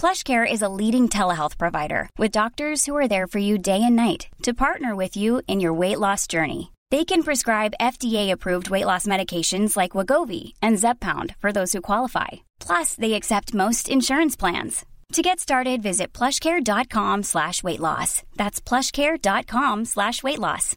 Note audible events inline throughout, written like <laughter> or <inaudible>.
PlushCare is a leading telehealth provider with doctors who are there for you day and night to partner with you in your weight loss journey. They can prescribe FDA-approved weight loss medications like Wagovi and Zepbound for those who qualify. Plus, they accept most insurance plans. To get started, visit plushcare.com slash weight loss. That's plushcare.com slash weight loss.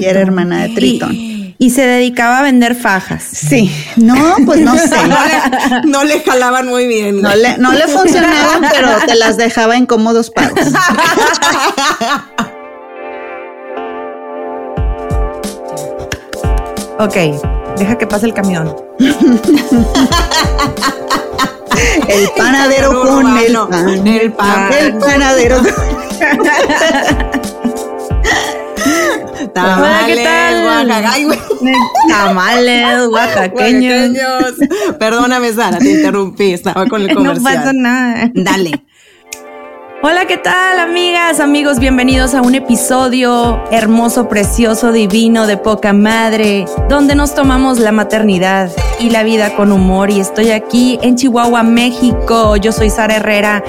Tritón. Y era hermana de Tritón. Y, y se dedicaba a vender fajas. Sí. No, pues no sé. <laughs> No le jalaban muy bien. No le, no le funcionaban, pero te las dejaba en cómodos pagos. <laughs> Ok, deja que pase el camión. <laughs> El panadero con el Urbano. pan. El pan. El panadero. Hola, ¿qué Tamales, tal? Oaxaca. Tamales, <laughs> oaxaqueños. Oaxaqueños. Perdóname, Sara, te interrumpí. Estaba con el No comercial. pasa nada. Dale. Hola, ¿qué tal, amigas, amigos? Bienvenidos a un episodio hermoso, precioso, divino, de poca madre, donde nos tomamos la maternidad y la vida con humor. Y estoy aquí en Chihuahua, México. Yo soy Sara Herrera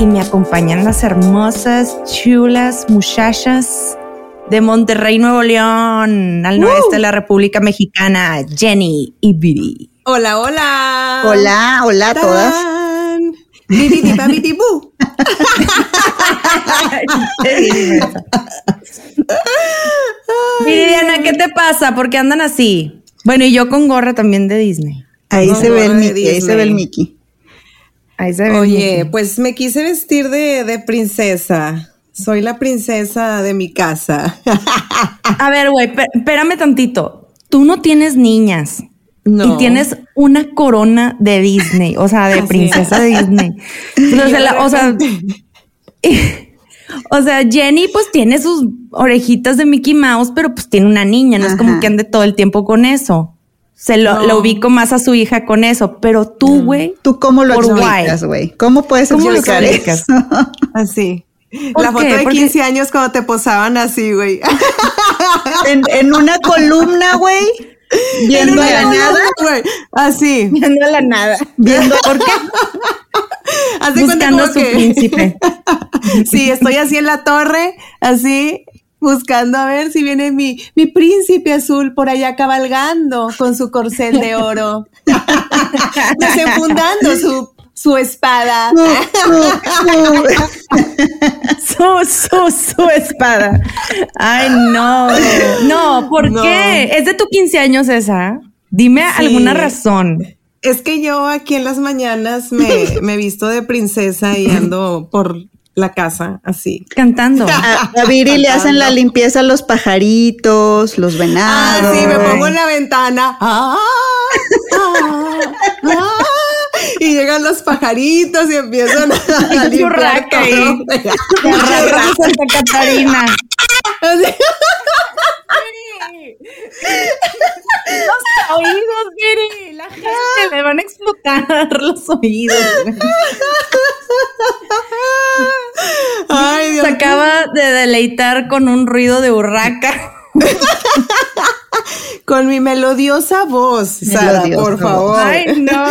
y me acompañan las hermosas, chulas muchachas de Monterrey, Nuevo León, al noreste de la República Mexicana, Jenny y Viri. Hola, hola. Hola, hola a todas. <laughs> Viridiana, ¿qué te pasa? ¿Por qué andan así? Bueno, y yo con gorra también de Disney. Ahí se ve el Mickey, ahí se ve el. Mickey. Ahí se ve. Oye, Mickey. pues me quise vestir de, de princesa. Soy la princesa de mi casa. A ver, güey, espérame tantito. Tú no tienes niñas. No. Y tienes una corona de Disney, o sea, de <laughs> princesa de Disney. O sea, la- o sea, <laughs> o sea, Jenny pues tiene sus orejitas de Mickey Mouse, pero pues tiene una niña, no es como que ande todo el tiempo con eso. Se lo, No. lo ubico más a su hija con eso, pero tú, güey. ¿Tú cómo lo ¿Por explicas, güey? ¿Cómo puedes ¿Cómo explicar eso? <laughs> Así. ¿Por La foto qué? de Porque- 15 años cuando te posaban así, güey. <laughs> en, en una columna, güey, viendo a la nada, güey. Así. Viendo a la nada. viendo ¿Por qué? <laughs> Cuenta Buscando a su que- príncipe. <laughs> sí, estoy así en la torre, así, buscando a ver si viene mi, mi príncipe azul por allá cabalgando con su corcel de oro. Desenfundando su, su espada. Su, su, su espada. Ay, no. No, ¿por No. qué? ¿Es de tu 15 años esa? Dime Sí. alguna razón. Es que yo aquí en las mañanas me, <laughs> me visto de princesa y ando por la casa así. Cantando. <laughs> a, a Viri le hacen la limpieza a los pajaritos, los Ah, venados. sí, me pongo en la ventana. Ah, ah, ah, <laughs> y llegan los pajaritos y empiezan a, <laughs> a limpiar todo. La <laughs> Santa Catarina. Así. Los oídos, Viri. La gente le van a explotar los oídos. Ay, Dios Se acaba de deleitar con un ruido de urraca. Con mi melodiosa voz, Sara, Melodiosa por voz. favor. Ay, no.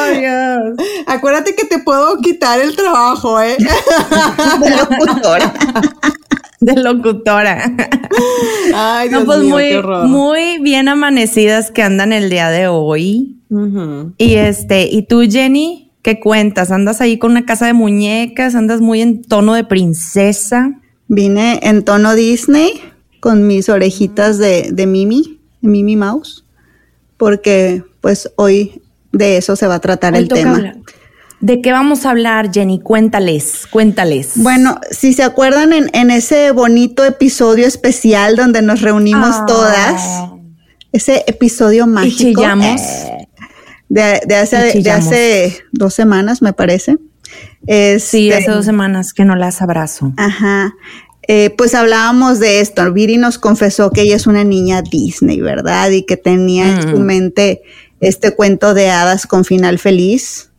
Acuérdate que te puedo quitar el trabajo, ¿eh? <laughs> De locutora. De locutora. Ay, Dios No, pues mío, muy, qué horror. muy bien amanecidas que andan el día de hoy. Ujú. Y este, ¿y tú, Jenny? ¿Qué cuentas? ¿Andas ahí con una casa de muñecas? ¿Andas muy en tono de princesa? Vine en tono Disney con mis orejitas de, de Mimi, de Mimi Mouse, porque pues hoy de eso se va a tratar Hoy el tema. hablar. ¿De qué vamos a hablar, Jenny? Cuéntales, cuéntales. Bueno, si se acuerdan en, en ese bonito episodio especial donde nos reunimos Ah. todas, ese episodio y mágico chillamos. eh, de, de hace, Y de hace dos semanas, me parece. Sí, Este, hace dos semanas que no las abrazo. Ajá. Eh, pues hablábamos de esto. Viri nos confesó que ella es una niña Disney, ¿verdad? Y que tenía en su Mm. mente este cuento de hadas con final feliz.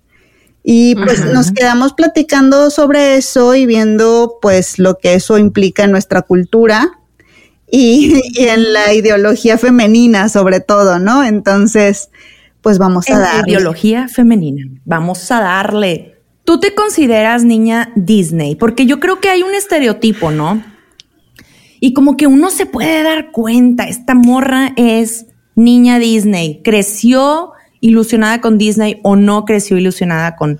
Y pues nos quedamos platicando sobre eso y viendo pues lo que eso implica en nuestra cultura y, <laughs> y en la ideología femenina sobre todo, ¿no? Entonces, pues vamos a En dar. ideología femenina. Vamos a darle. ¿Tú te consideras niña Disney? Porque yo creo que hay un estereotipo, ¿no? Y como que uno se puede dar cuenta, esta morra es niña Disney, creció ilusionada con Disney o no creció ilusionada con,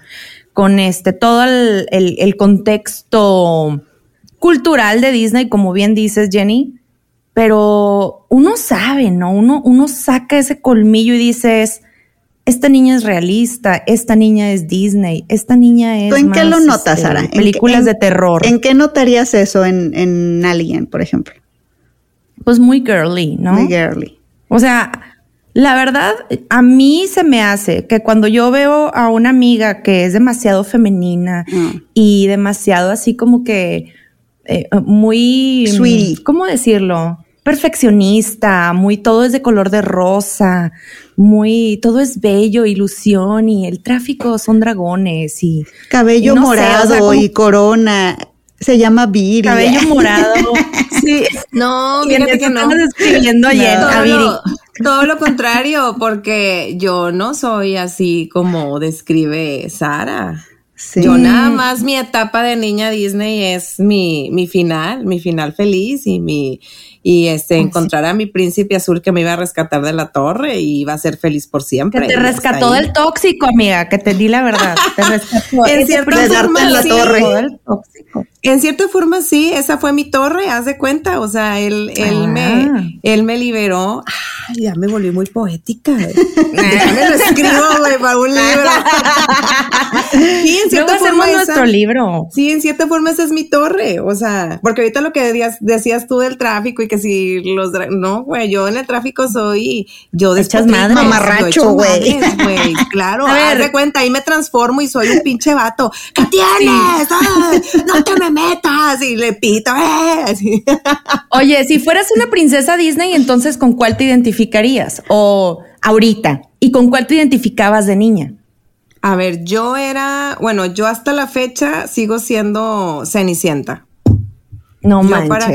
con este, todo el, el- el contexto cultural de Disney, como bien dices, Jenny. Pero uno sabe, ¿no? Uno, uno saca ese colmillo y dices, esta niña es realista, esta niña es Disney, esta niña es. ¿Tú en qué lo notas, este, Sara? ¿En qué- Películas en- de terror. ¿En qué notarías eso en, en alguien, por ejemplo? pues muy girly, ¿no? Muy girly. O sea, la verdad, a mí se me hace que cuando yo veo a una amiga que es demasiado femenina Mm. y demasiado así como que eh, muy... Sweetie. ¿Cómo decirlo? Perfeccionista, muy todo es de color de rosa, muy todo es bello, ilusión y el tráfico son dragones y Cabello y no sé, o morado sea, como y corona. Se llama Viri. cabello morado. <laughs> sí. No, eso que no. estamos describiendo ayer a Viri. lo, todo lo contrario, porque yo no soy así como describe Sara. Sí. Yo nada más mi etapa de niña Disney es mi, mi final, mi final feliz y mi y este encontrar a mi príncipe azul que me iba a rescatar de la torre y iba a ser feliz por siempre. Que te rescató del tóxico, amiga, que te di la verdad. Te <laughs> rescató. En cierta forma, te sí. rescató del tóxico. En cierta forma, sí, esa fue mi torre, haz de cuenta. O sea, él, él, Ah. me, él me liberó. Ay, ya me volví muy poética. <laughs> Déjame lo escribo, güey, para un libro. <laughs> sí, en Luego cierta hacemos forma. esa- nuestro libro. Sí, en cierta forma esa es mi torre, o sea, porque ahorita lo que decías, decías tú del tráfico y que si los, no, güey, yo en el tráfico soy, yo madres. yo Mamarracho, <laughs> güey. claro, A haz ver. de cuenta, ahí me transformo y soy un pinche vato, ¿qué tienes? No te me metas, y le pito, eh. Oye, si fueras una princesa Disney, entonces ¿con cuál te identificarías? O ahorita. ¿Y con cuál te identificabas de niña? A ver, yo era, bueno, yo hasta la fecha sigo siendo Cenicienta. No Yo manches. para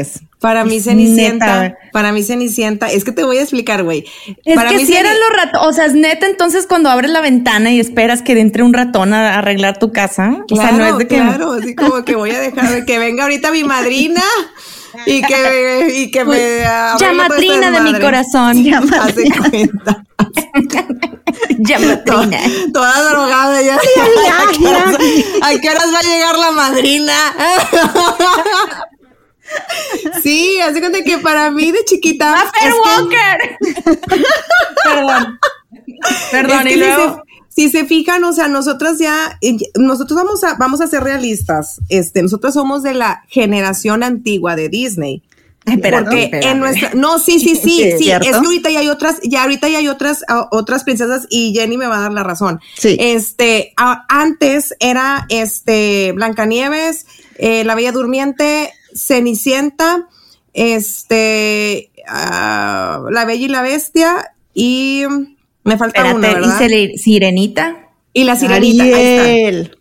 mí Es Cenicienta, neta. para mí Cenicienta, es que te voy a explicar, güey. Es para que mí si eran los ratones, o sea, es neta, entonces cuando abres la ventana y esperas que entre un ratón a arreglar tu casa, o sea, no es de que claro, así como que voy a dejar de que venga ahorita mi madrina y que, y que me abra Ya la puerta matrina de mi corazón. De cuenta. <laughs> Ya matrina. Toda drogada ya. ¿A qué horas- ¿A qué horas va a llegar la madrina? Sí, hace cuenta que para mí de chiquita. ¡Fer es que- Walker! <laughs> Perdón. Perdón, Es y si luego. se- Si se fijan, o sea, nosotras ya, nosotros vamos a, vamos a ser realistas. Este, nosotros somos de la generación antigua de Disney. Porque espérate. en nuestra, no, sí, sí, <laughs> sí, Sí, es que ahorita ya hay otras, ya ahorita ya hay otras, otras princesas y Jenny me va a dar la razón. Sí. Este, a- antes era este Blancanieves, eh, La Bella Durmiente, Cenicienta, este, ah, La Bella y la Bestia y me falta Espérate, una, ¿verdad? ¿y Sirenita? Y la sirenita. ahí está. Ariel.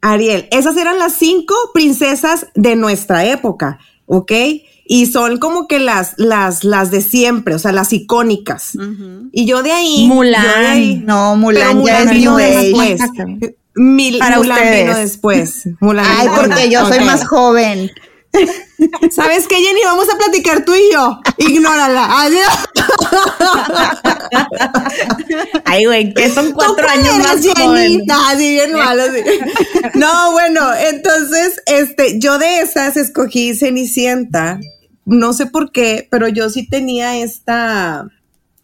Ariel. Esas eran las cinco princesas de nuestra época, ¿ok? Y son como que las, las, las de siempre, o sea, las icónicas. Y yo de ahí. Mulan. yo de ahí- No, Mulan ya es Mulan New vino Age. después. Mil, Para Mulan ustedes. vino después. Mulan Ay, vino porque yo soy más joven. ¿Sabes qué, Jenny? Vamos a platicar tú y yo. Ignórala. Adiós. Ay, güey, que son cuatro ¿Tú cuál años eres, más Jenny? Ah, sí, bien malo, sí. No, bueno, entonces, este, yo de esas escogí Cenicienta. No sé por qué, pero yo sí tenía esta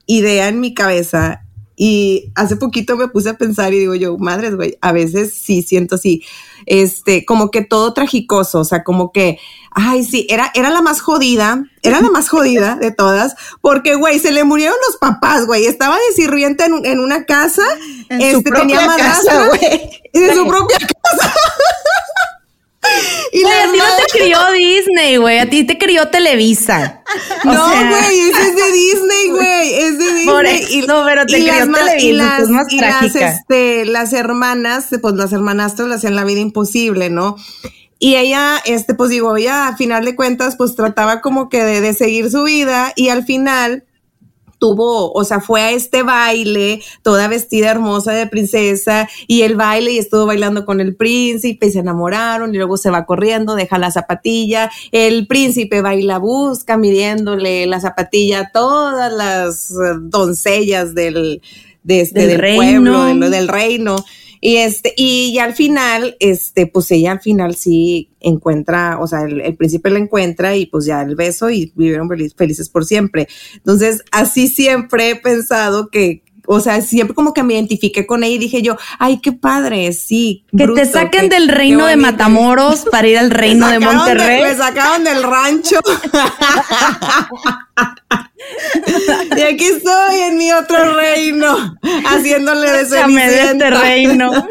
idea en mi cabeza. Y hace poquito me puse a pensar y digo yo, madres, güey, a veces sí siento así, este, como que todo tragicoso, o sea, como que, ay, sí, era, era la más jodida, era la más jodida de todas, porque, güey, se le murieron los papás, güey, estaba de sirvienta en, en una casa, En su este, tenía propia casa, madrastra, güey. en su propia casa. <laughs> y a ti no te crió Disney, güey. A ti te crió Televisa. <laughs> O No, güey, ese es de <laughs> Disney, güey, es de Disney. Por eso, pero te crió ma- Televisa, y las, es más y las, este, las hermanas, pues las hermanastras le hacían la vida imposible, ¿no? Y ella, este, pues digo, ella a final de cuentas, pues trataba como que de, de seguir su vida y al final tuvo, o sea, fue a este baile, toda vestida hermosa de princesa, y el baile y estuvo bailando con el príncipe y se enamoraron y luego se va corriendo, deja la zapatilla, el príncipe baila busca midiéndole la zapatilla a todas las eh, doncellas del, de este, Del del, reino. pueblo, de lo- del reino. Y este, y ya al final, este, pues ella al final sí encuentra, o sea, el, el príncipe la encuentra y pues ya el beso y vivieron felices por siempre. Entonces, así siempre he pensado que, o sea, siempre como que me identifiqué con ella y dije yo, ay, qué padre, sí. que bruto, te saquen del reino de bonito". Matamoros para ir al <laughs> reino de Monterrey. me sacaron del rancho. <laughs> y aquí estoy en mi otro reino, haciéndole de de cenicienta. este reino. <laughs>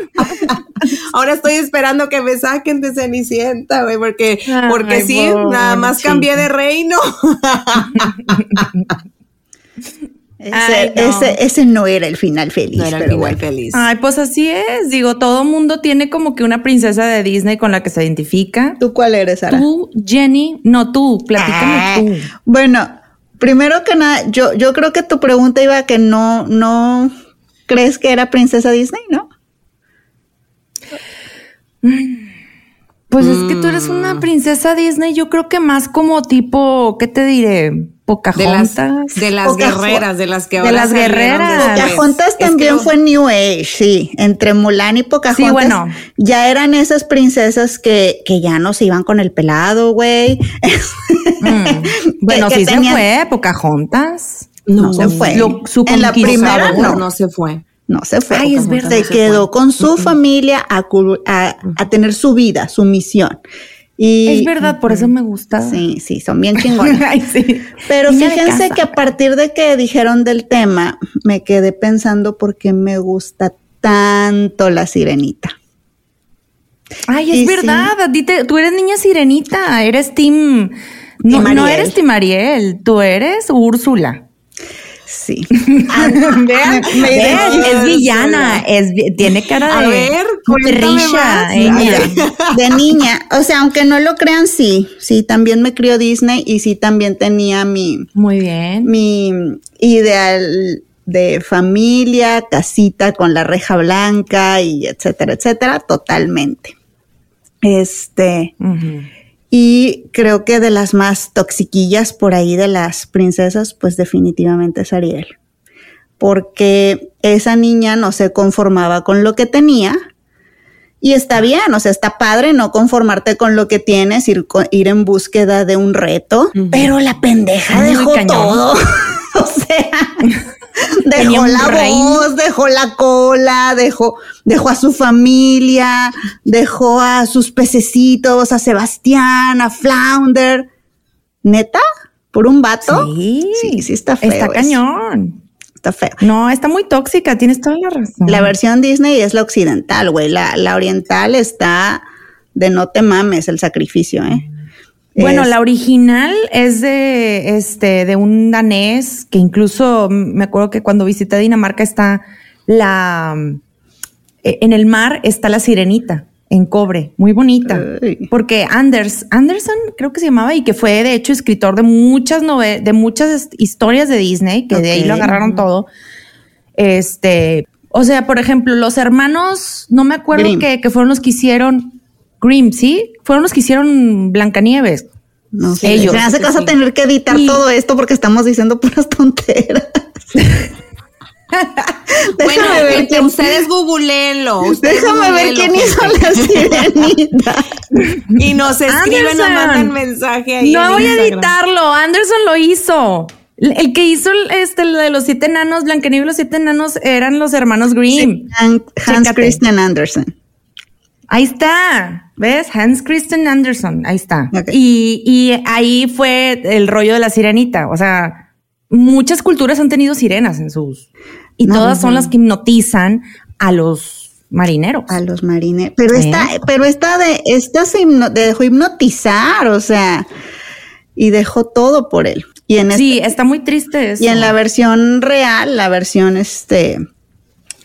Ahora estoy esperando que me saquen de Cenicienta, güey, porque, Ay, porque sí, nada más cambié de reino. Ese, Ay, no. ese, ese no era el final feliz. No era el pero final bueno. feliz. Ay, pues así es. Digo, todo mundo tiene como que una princesa de Disney con la que se identifica. ¿Tú cuál eres, Sara? Tú, Jenny, no tú, platícame Ah, tú. Bueno, primero que nada, yo, yo creo que tu pregunta iba a que no, no crees que era princesa Disney, ¿no? Pues es que tú eres una princesa Disney, yo creo que más como tipo, ¿qué te diré? De las, Pocahontas. de las Pocahontas. guerreras, de las que De ahora las salieron guerreras. después. Pocahontas Es que también no- fue New Age, sí. Entre Mulan y Pocahontas. Sí, bueno. Ya eran esas princesas que, que ya no se iban con el pelado, güey. Mm. <laughs> Bueno, que sí tenían- se fue, Pocahontas. No, se fue. Lo- su en la primera no, no. se fue. No se fue. Ay, es Pocahontas. verdad. Se No quedó con su familia a- a tener su vida, su misión. Y, Es verdad, por eso me gusta. Sí, sí, son bien <laughs> chingones. Ay, sí. Pero Niña fíjense que a partir de que dijeron del tema, me quedé pensando por qué me gusta tanto la sirenita. Ay, es Y sí. verdad, a ti te- tú eres niña sirenita, eres Team... No, no eres Team Ariel, tú eres Úrsula. Sí. <laughs> Vean, vean, es villana, es, tiene cara A de ver, más. ella. De niña, o sea, aunque no lo crean, sí, sí, también me crió Disney y sí también tenía mi, Muy bien. mi ideal de familia, casita con la reja blanca y etcétera, etcétera, totalmente. Este. Y creo que de las más toxiquillas por ahí de las princesas, pues definitivamente es Ariel. Porque esa niña no se conformaba con lo que tenía. Y está bien, o sea, está padre no conformarte con lo que tienes, ir, ir en búsqueda de un reto, pero la pendeja dejó todo. <laughs> o sea, <laughs> Tenía dejó la voz, dejó la cola, dejó, dejó a su familia, dejó a sus pececitos, a Sebastián, a Flounder. ¿Neta? ¿Por un vato? Sí, Sí, sí está feo Está eso. cañón. Está feo. No, está muy tóxica, tienes toda la razón. La versión Disney es la occidental, güey. La, la oriental está de no te mames el sacrificio, ¿eh? Bueno, Es- la original es de este de un danés que incluso me acuerdo que cuando visité Dinamarca está la eh, en el mar está la sirenita en cobre, muy bonita, Ay. porque Anders Anderson creo que se llamaba y que fue de hecho escritor de muchas nove- de muchas historias de Disney, que de ahí lo agarraron todo. Este, o sea, por ejemplo, los hermanos, no me acuerdo que fueron los que hicieron Grimm, ¿sí? Fueron los que hicieron Blancanieves. No sé, Ellos. se me hace que vas a Sí. tener que editar Y- todo esto porque estamos diciendo puras tonteras. <laughs> Bueno, déjame ver que quién, ustedes googleenlo. ustedes déjame ver quién hizo la <laughs> sirenita. Y nos escriben o mandan mensaje ahí. No voy a editarlo. Anderson lo hizo. El que hizo este el de los siete enanos, Blancanieves y los siete enanos, eran los hermanos Grimm. Han- Hans Chécate. Christian Andersen. Ahí está. ¿Ves? Hans Christian Anderson. Ahí está. Y, y ahí fue el rollo de la sirenita. O sea, muchas culturas han tenido sirenas en sus. Y No, todas no, son no. las que hipnotizan a los marineros. A los marines. Pero ¿Eh? esta, pero esta de, esta se hipno- dejó hipnotizar, o sea, y dejó todo por él. Y en, Sí, está muy triste eso. y en la versión real, la versión este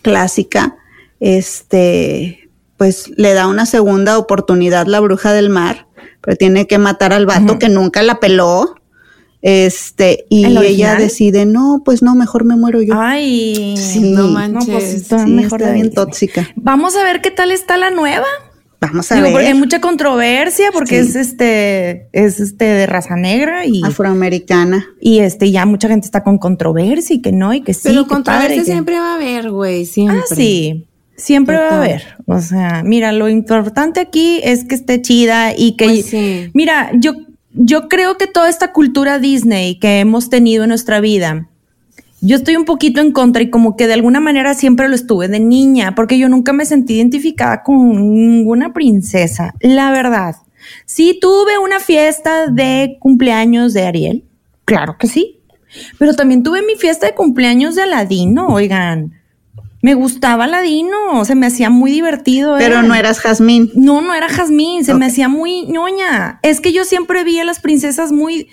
clásica, este, pues le da una segunda oportunidad la bruja del mar, pero tiene que matar al vato que nunca la peló. Este, y ¿El ella decide, no, pues no, mejor me muero yo. Ay, Sí, no No, manches. pues está Sí, mejor está bien Disney. tóxica. Vamos a ver qué tal está la nueva. Vamos a Digo, porque hay ver. mucha controversia porque Sí. es este, es este de raza negra y, Afroamericana. y este ya mucha gente está con controversia y que no y que sí. Pero que controversia padre, que- siempre va a haber, güey. Siempre. Ah, sí. Siempre va a haber. O sea, mira, lo importante aquí es que esté chida y que, Pues sí. mira, yo, yo creo que toda esta cultura Disney que hemos tenido en nuestra vida, yo estoy un poquito en contra y como que de alguna manera siempre lo estuve de niña, porque yo nunca me sentí identificada con ninguna princesa, la verdad. Sí tuve una fiesta de cumpleaños de Ariel, claro que sí, pero también tuve mi fiesta de cumpleaños de Aladino, oigan. Me gustaba Aladino, se me hacía muy divertido. Pero no eras Jazmín. No, no era Jazmín, se me hacía muy ñoña. Es que yo siempre vi a las princesas muy,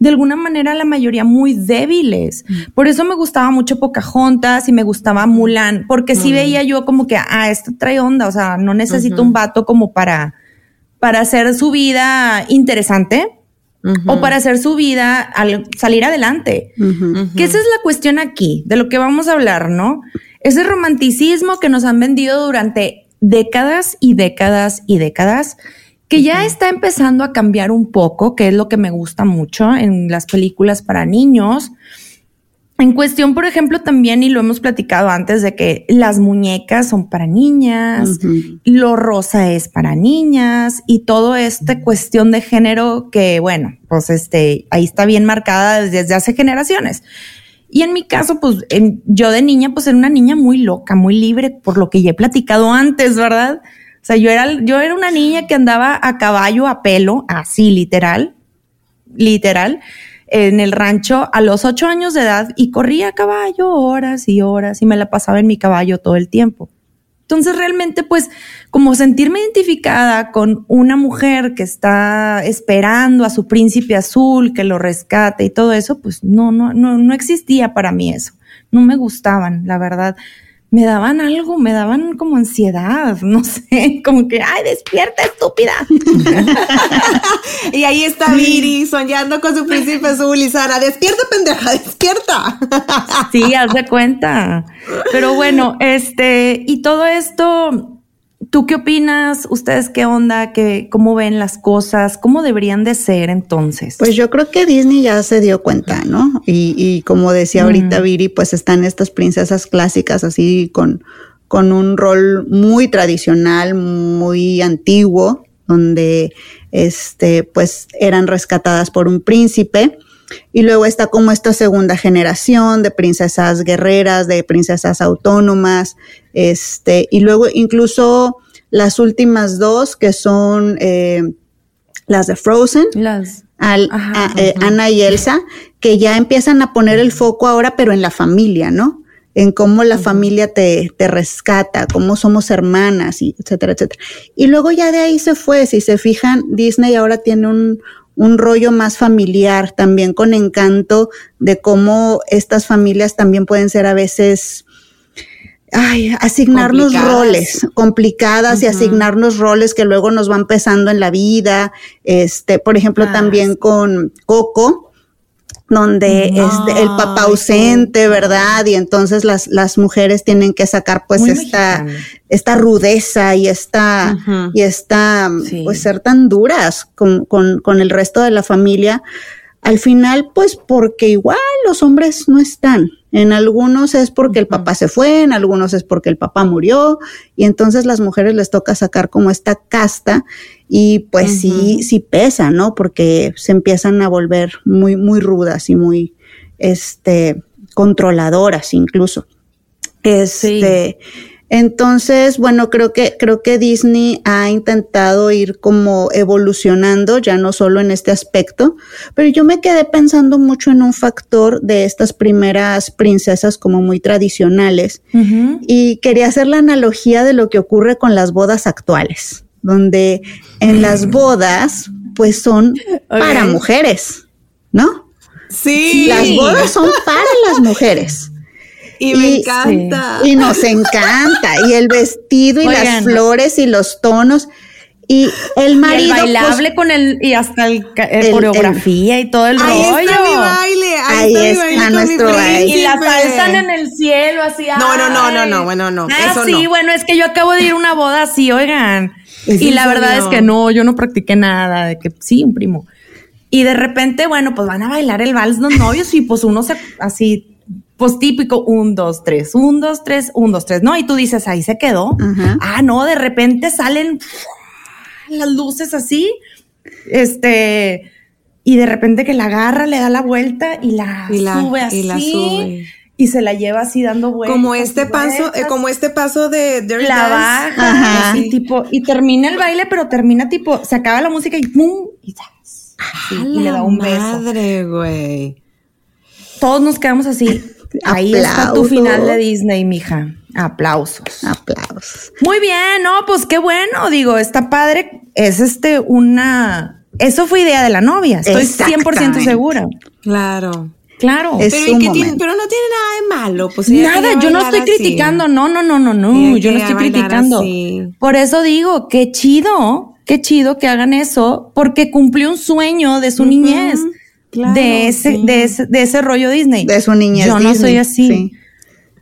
de alguna manera, la mayoría muy débiles. Por eso me gustaba mucho Pocahontas y me gustaba Mulan, porque sí veía yo como que, ah, esto trae onda, o sea, no necesito un vato como para, para hacer su vida interesante o para hacer su vida al salir adelante. Que esa es la cuestión aquí, de lo que vamos a hablar, ¿no? Ese romanticismo que nos han vendido durante décadas y décadas y décadas, que ya está empezando a cambiar un poco, que es lo que me gusta mucho en las películas para niños. En cuestión, por ejemplo, también, y lo hemos platicado antes, de que las muñecas son para niñas, lo rosa es para niñas y toda esta cuestión de género que, bueno, pues este, ahí está bien marcada desde hace generaciones. Y en mi caso, pues en- yo de niña, pues era una niña muy loca, muy libre, por lo que ya he platicado antes, ¿verdad? O sea, yo era, yo era una niña que andaba a caballo, a pelo, así literal, literal, en el rancho a los ocho años de edad y corría a caballo horas y horas y me la pasaba en mi caballo todo el tiempo. Entonces realmente pues como sentirme identificada con una mujer que está esperando a su príncipe azul que lo rescate y todo eso, pues no, no, no, no existía para mí eso. No me gustaban, la verdad. Me daban algo, me daban como ansiedad, no <laughs> sé, como que, ay, despierta, estúpida. <laughs> Y ahí está Viri soñando con su príncipe azul y Sara, despierta pendeja, despierta. Sí, haz de cuenta. Pero bueno, este, y todo esto, ¿tú qué opinas? ¿Ustedes qué onda? ¿Qué, ¿Cómo ven las cosas? ¿Cómo deberían de ser entonces? Pues yo creo que Disney ya se dio cuenta, ¿no? Y, y como decía ahorita Viri, pues están estas princesas clásicas así con, con un rol muy tradicional, muy antiguo, donde este, pues eran rescatadas por un príncipe. Y luego está como esta segunda generación de princesas guerreras, de princesas autónomas, este, y luego incluso las últimas dos que son eh, las de Frozen, las al- Ajá, a- eh, ajá. Ana y Elsa, que ya empiezan a poner el foco ahora, pero en la familia, ¿no? En cómo la familia te, te rescata, cómo somos hermanas, y etcétera, etcétera. Y luego ya de ahí se fue, si se fijan, Disney ahora tiene un, un rollo más familiar, también con encanto de cómo estas familias también pueden ser a veces ay, asignarnos roles complicadas y asignarnos roles que luego nos van pesando en la vida. Este, por ejemplo, Ah, también sí. con Coco, donde este, el papá ausente, ¿verdad? Y entonces las, las mujeres tienen que sacar pues Muy esta, esta rudeza y esta, y esta, Sí. pues ser tan duras con, con, con el resto de la familia. Al final, pues porque igual los hombres no están. En algunos es porque el papá se fue, en algunos es porque el papá murió, y entonces las mujeres les toca sacar como esta casta y pues sí, sí pesa, ¿no? Porque se empiezan a volver muy, muy rudas y muy, este, controladoras incluso. Este, entonces, bueno, creo que, creo que Disney ha intentado ir como evolucionando, ya no solo en este aspecto, pero yo me quedé pensando mucho en un factor de estas primeras princesas como muy tradicionales y quería hacer la analogía de lo que ocurre con las bodas actuales, donde en las bodas pues son para mujeres, ¿no? Sí. Las bodas son para las mujeres. Y me y- encanta. Y nos encanta. Y el vestido y las flores y los tonos. Y el Y marido. el pues, con el, y hasta el, eh, El- coreografía y todo el Ahí rollo. está mi baile. Ahí, Ahí está, mi está baile con mi nuestro baile. Y la príncipe. falsan en el cielo, así. No, no, no, no, no, bueno, no, Ah, eso sí, no. bueno, es que yo acabo de ir a una boda así, oigan. ¿Es Y la verdad es que no, yo no practiqué nada, de que sí, un primo. Y de repente, bueno, pues van a bailar el vals los novios y pues uno se, así, pues típico, un, dos, tres, un, dos, tres, un, dos, tres, ¿no? Y tú dices, ahí se quedó. Ah, no, de repente salen las luces así, este, y de repente que la agarra, le da la vuelta y la, Y la- sube así. y la sube. Y se la lleva así dando vueltas. Como este y paso, eh, como este paso de Dirty la baja, Ajá. así tipo, y termina el baile, pero termina tipo, se acaba la música y ¡pum! Y. Así, y le da un beso. Madre, güey. Todos nos quedamos así. Ahí está tu final de Disney, mija. Aplausos. Aplausos. Muy bien, no, pues qué bueno, digo, está padre. Es este una. Eso fue idea de la novia, estoy 100% Exactamente. segura. Claro. Pero Es pero, su ¿y qué tiene- momento. pero no tiene nada de malo. Pues Nada, yo no estoy así. criticando, no, no, no, no, no, yo no estoy criticando. así. Por eso digo, qué chido, qué chido que hagan eso, porque cumplió un sueño de su niñez, claro, de, ese, sí. de, ese, de ese rollo Disney. De su niñez Yo no soy así. sí.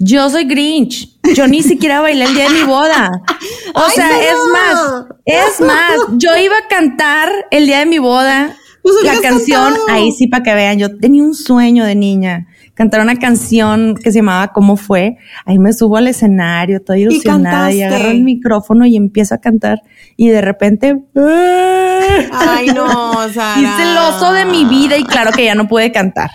Yo soy Grinch. Yo ni siquiera bailé el día de mi boda. <laughs> O Ay, sea, no. es más, es más, yo iba a cantar el día de mi boda Pues la canción, cantado. ahí sí para que vean, yo tenía un sueño de niña, cantar una canción que se llamaba ¿Cómo fue? Ahí me subo al escenario, toda ilusionada y, cantaste. agarro el micrófono y empiezo a cantar y de repente Ay, no, <laughs> Sara. hice el oso de mi vida y claro que ya no pude cantar.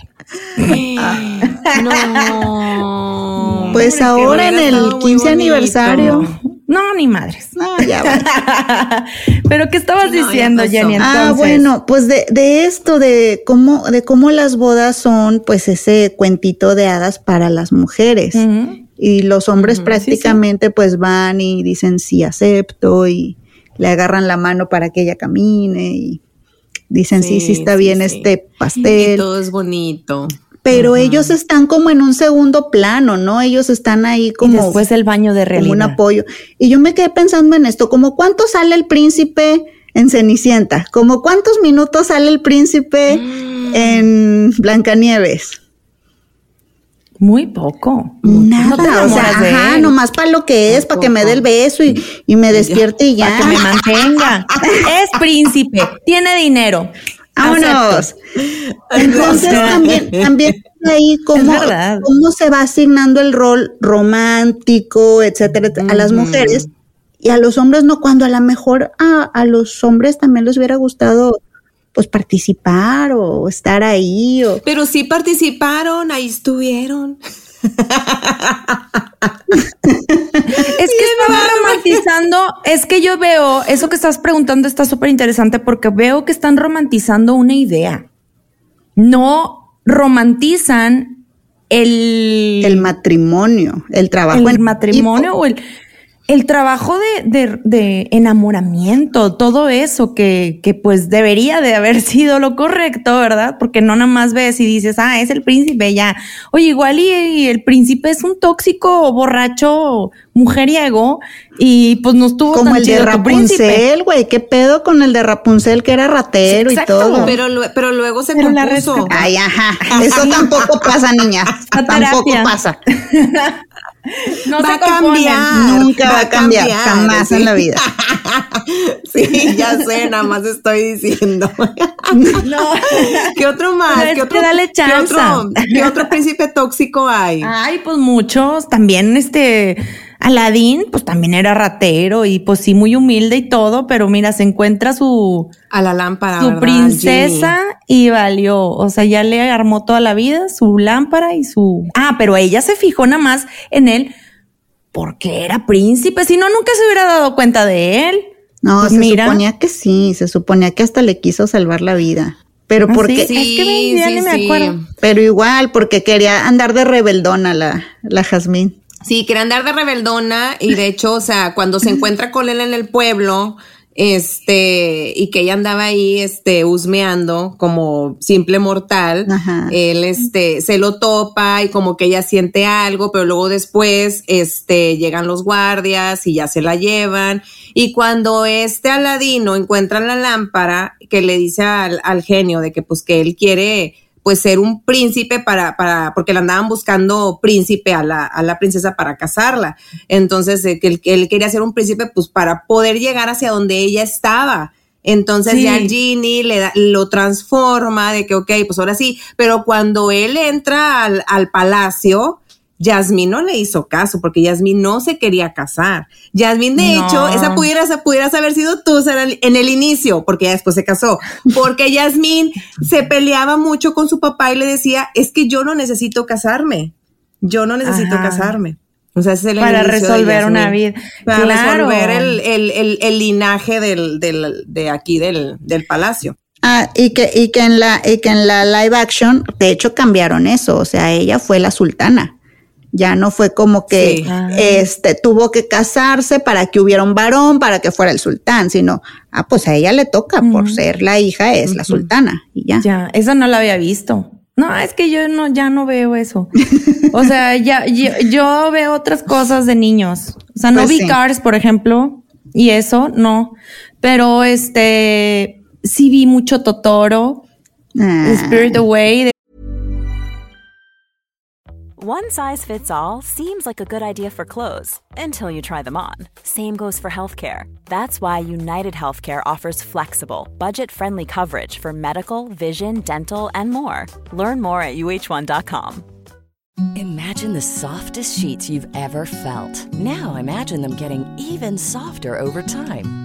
<laughs> No. Pues Hombre, ahora en el estado muy 15 bonito. aniversario. No, ni madres. No, ya va. <laughs> Pero ¿qué estabas no, diciendo. Jenny? Ah, entonces? bueno, pues de, de esto, de cómo, de cómo las bodas son, pues ese cuentito de hadas para las mujeres. Y los hombres prácticamente pues van y dicen sí acepto y le agarran la mano para que ella camine y dicen sí, sí, Sí, está sí, bien sí. este Y pastel. todo es bonito. Pero ellos están como en un segundo plano, ¿no? Ellos están ahí Y como, después el baño de como realidad. un apoyo. Y yo me quedé pensando en esto, como cuánto sale el príncipe en Cenicienta, como cuántos minutos sale el príncipe Mm. en Blancanieves. Muy poco. Nada, No o sea, ajá, nomás para lo que es, para que me dé el beso y, y me despierte y ya. Para que me mantenga. <laughs> es príncipe, tiene dinero. Vámonos. Entonces también, también ahí cómo, cómo se va asignando el rol romántico, etcétera, etcétera, a las mujeres y a los hombres no, cuando a lo mejor a, a los hombres también les hubiera gustado pues participar o estar ahí o Pero sí participaron, ahí estuvieron. <laughs> Es que estaba romantizando, es que yo veo, eso que estás preguntando está súper interesante porque veo que están romantizando una idea. No romantizan el, el matrimonio, el trabajo el en matrimonio equipo. o el... el trabajo de, de, de, enamoramiento, todo eso que, que pues debería de haber <laughs> sido lo correcto, ¿verdad? Porque no nada más ves y dices, ah, es el príncipe, ya. Oye, igual y, el príncipe es un tóxico, borracho, mujeriego y pues no estuvo como el de Rapunzel, güey, qué pedo con el de Rapunzel que era ratero y todo. Pero, pero luego se pero compuso. Ay, ajá. Eso tampoco pasa, niña. tampoco pasa. <laughs> No va a cambiar. Nunca va, a cambiar, jamás en la vida. <laughs> sí, ya sé, nada más estoy diciendo. <laughs> no. ¿Qué otro más? ¿Qué otro, dale ¿qué otro, ¿Qué otro príncipe tóxico hay? Ay, pues muchos. También este Aladín, pues también era ratero y pues sí, muy humilde y todo, pero mira, se encuentra su... A la lámpara. Su princesa y valió. O sea, ya le armó toda la vida su lámpara y su... Ah, pero ella se fijó nada más en él porque era príncipe, si no, nunca se hubiera dado cuenta de él. No, pues se suponía que sí, se suponía que hasta le quiso salvar la vida. Pero ¿Ah, porque... Sí? es que me acuerdo. Pero igual, porque quería andar de rebeldona la, la Jazmín. Sí, quiere andar de rebeldona y de hecho, o sea, cuando se encuentra con él en el pueblo, este, y que ella andaba ahí, este, husmeando como simple mortal, él, este, se lo topa y como que ella siente algo, pero luego después, este, llegan los guardias y ya se la llevan. Y cuando este Aladino encuentra la lámpara, que le dice al, al genio de que pues que él quiere, pues ser un príncipe para, para, porque le andaban buscando príncipe a la, a la princesa para casarla. Entonces, eh, que él, él, quería ser un príncipe, pues para poder llegar hacia donde ella estaba. Entonces ya Ginny le da, lo transforma de que, ok, pues ahora sí, pero cuando él entra al, al palacio, Yasmín no le hizo caso porque Yasmín no se quería casar. Yasmín, de hecho, esa pudieras, pudieras haber sido tú en el inicio, porque ya después se casó. Porque Yasmín se peleaba mucho con su papá y le decía, es que yo no necesito casarme. Yo no necesito casarme. O sea, es el Para resolver una vida. Para resolver el, el, el, linaje del, del, de aquí del, del palacio. Ah, y que, y que en la, y que en la live action, de hecho, cambiaron eso. O sea, ella fue la sultana. Ya no fue como que ah. este tuvo que casarse para que hubiera un varón, para que fuera el sultán, sino, ah, pues a ella le toca, por ser la hija, es la sultana y ya. Ya, eso no lo había visto. No, es que yo no, ya no veo eso. o sea, ya, yo, veo otras cosas de niños. O sea, no pues vi Cars, por ejemplo, y eso, no. Pero este, sí vi mucho Totoro, ah. Spirit Away, One size fits all seems like a good idea for clothes until you try them on. Same goes for healthcare. That's why United Healthcare offers flexible, budget friendly coverage for medical, vision, dental, and more. Learn more at uh1.com. Imagine the softest sheets you've ever felt. Now imagine them getting even softer over time.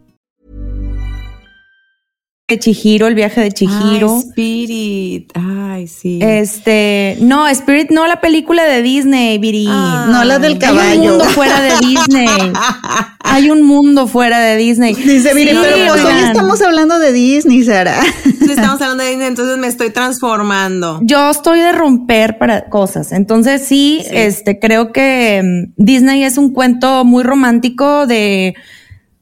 Chihiro, el viaje de Chihiro. Spirit, ay, sí. Este, no, Spirit, no la película de Disney, Viri. no la del caballo. Hay un mundo fuera de Disney. <laughs> Hay un mundo fuera de Disney. Dice, Viri, pero pues hoy estamos hablando de Disney, Sara. Sí, <laughs> estamos <laughs> hablando de Disney, entonces me estoy transformando. Yo estoy de romper para cosas. Entonces sí, este, creo que mm, Disney es un cuento muy romántico de,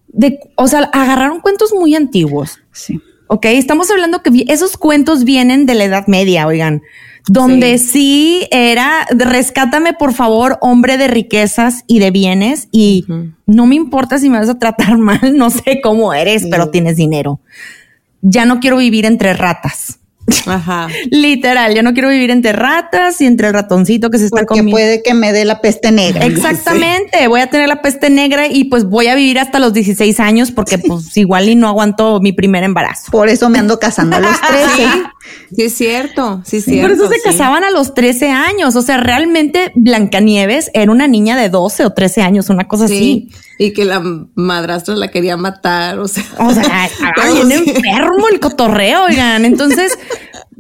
de, o sea, agarraron cuentos muy antiguos. Sí Ok, estamos hablando que esos cuentos vienen de la Edad Media, oigan, donde sí, era, rescátame por favor, hombre de riquezas y de bienes, y no me importa si me vas a tratar <laughs> mal, no sé cómo eres, pero tienes dinero. Ya no quiero vivir entre ratas. Ajá. Literal, yo no quiero vivir entre ratas y entre el ratoncito que se está comiendo. puede que me dé la peste negra. Exactamente, voy a tener la peste negra y pues voy a vivir hasta los 16 años porque pues igual y no aguanto mi primer embarazo. Por eso me ando casando a los <laughs> 13. Sí, es cierto, sí, es cierto. Por eso se sí. casaban a los 13 años. O sea, realmente Blancanieves era una niña de 12 o 13 años, una cosa Sí, y que la madrastra la quería matar, o sea. así. O sea, bien <laughs> enfermo el cotorreo, oigan. Entonces,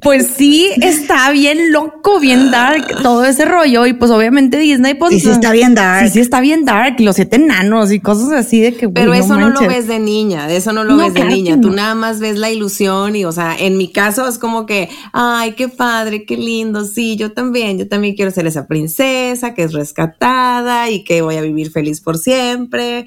pues sí, está bien loco, bien dark todo ese rollo. Y pues obviamente Disney, pues. Y sí está bien dark. Sí, sí está bien dark. Y los siete enanos y cosas así de que. Pero eso no lo ves de niña, de eso no lo No, ves de claro niña. Tú no. nada más ves la ilusión y, o sea, en mi caso es como que, ay, qué padre, qué lindo. Sí, yo también, yo también quiero ser esa princesa que es rescatada y que voy a vivir feliz por siempre.